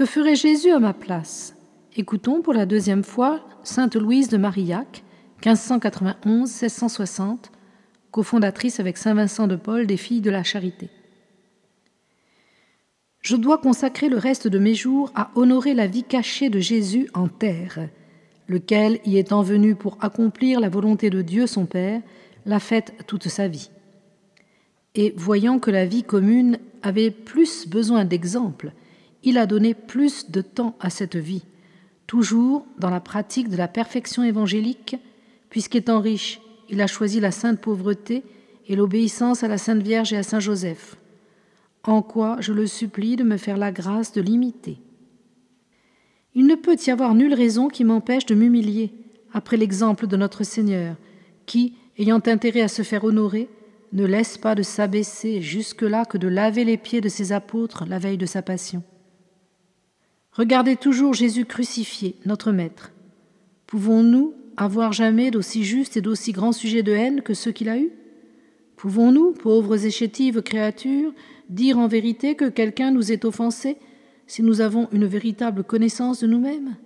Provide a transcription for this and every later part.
Que ferait Jésus à ma place? Écoutons pour la deuxième fois Sainte Louise de Marillac, 1591-1660, cofondatrice avec Saint Vincent de Paul des Filles de la Charité. Je dois consacrer le reste de mes jours à honorer la vie cachée de Jésus en terre, lequel, y étant venu pour accomplir la volonté de Dieu son Père, l'a faite toute sa vie. Et voyant que la vie commune avait plus besoin d'exemples, il a donné plus de temps à cette vie, toujours dans la pratique de la perfection évangélique, puisqu'étant riche, il a choisi la sainte pauvreté et l'obéissance à la Sainte Vierge et à Saint Joseph en quoi je le supplie de me faire la grâce de l'imiter. Il ne peut y avoir nulle raison qui m'empêche de m'humilier, après l'exemple de notre Seigneur, qui, ayant intérêt à se faire honorer, ne laisse pas de s'abaisser jusque-là que de laver les pieds de ses apôtres la veille de sa passion. Regardez toujours Jésus crucifié, notre Maître. Pouvons-nous avoir jamais d'aussi juste et d'aussi grand sujet de haine que ceux qu'il a eus? Pouvons-nous, pauvres et chétives créatures, dire en vérité que quelqu'un nous est offensé si nous avons une véritable connaissance de nous-mêmes?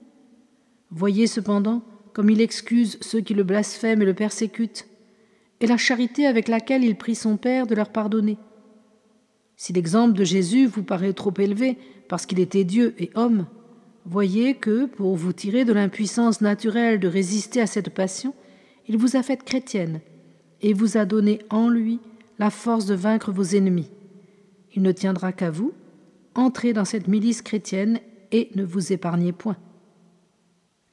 Voyez cependant comme il excuse ceux qui le blasphèment et le persécutent, et la charité avec laquelle il prie son Père de leur pardonner. Si l'exemple de Jésus vous paraît trop élevé parce qu'il était Dieu et homme, voyez que, pour vous tirer de l'impuissance naturelle de résister à cette passion, il vous a faite chrétienne et vous a donné en lui la force de vaincre vos ennemis. Il ne tiendra qu'à vous, entrez dans cette milice chrétienne et ne vous épargnez point.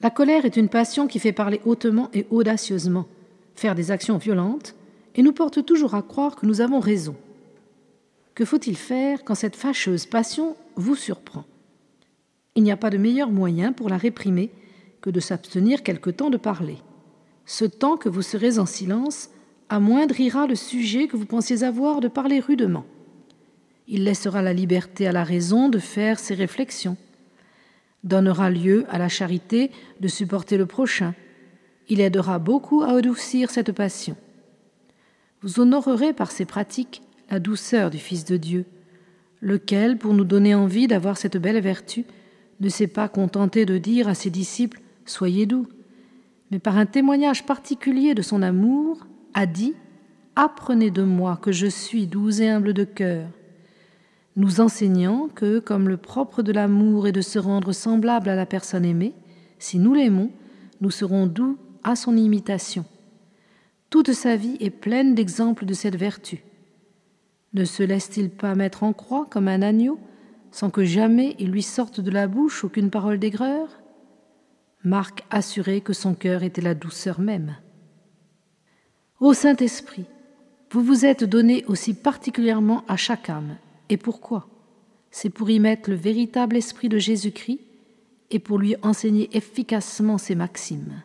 La colère est une passion qui fait parler hautement et audacieusement, faire des actions violentes, et nous porte toujours à croire que nous avons raison. Que faut-il faire quand cette fâcheuse passion vous surprend? Il n'y a pas de meilleur moyen pour la réprimer que de s'abstenir quelque temps de parler. Ce temps que vous serez en silence amoindrira le sujet que vous pensiez avoir de parler rudement. Il laissera la liberté à la raison de faire ses réflexions, donnera lieu à la charité de supporter le prochain. Il aidera beaucoup à adoucir cette passion. Vous honorerez par ces pratiques la douceur du Fils de Dieu, lequel, pour nous donner envie d'avoir cette belle vertu, ne s'est pas contenté de dire à ses disciples Soyez doux, mais par un témoignage particulier de son amour, a dit Apprenez de moi que je suis doux et humble de cœur nous enseignant que, comme le propre de l'amour est de se rendre semblable à la personne aimée, si nous l'aimons, nous serons doux à son imitation. Toute sa vie est pleine d'exemples de cette vertu. Ne se laisse-t-il pas mettre en croix comme un agneau, sans que jamais il lui sorte de la bouche aucune parole d'aigreur? Marc assurait que son cœur était la douceur même. Ô Saint-Esprit, vous vous êtes donné aussi particulièrement à chaque âme et pourquoi? C'est pour y mettre le véritable esprit de Jésus-Christ et pour lui enseigner efficacement ses maximes.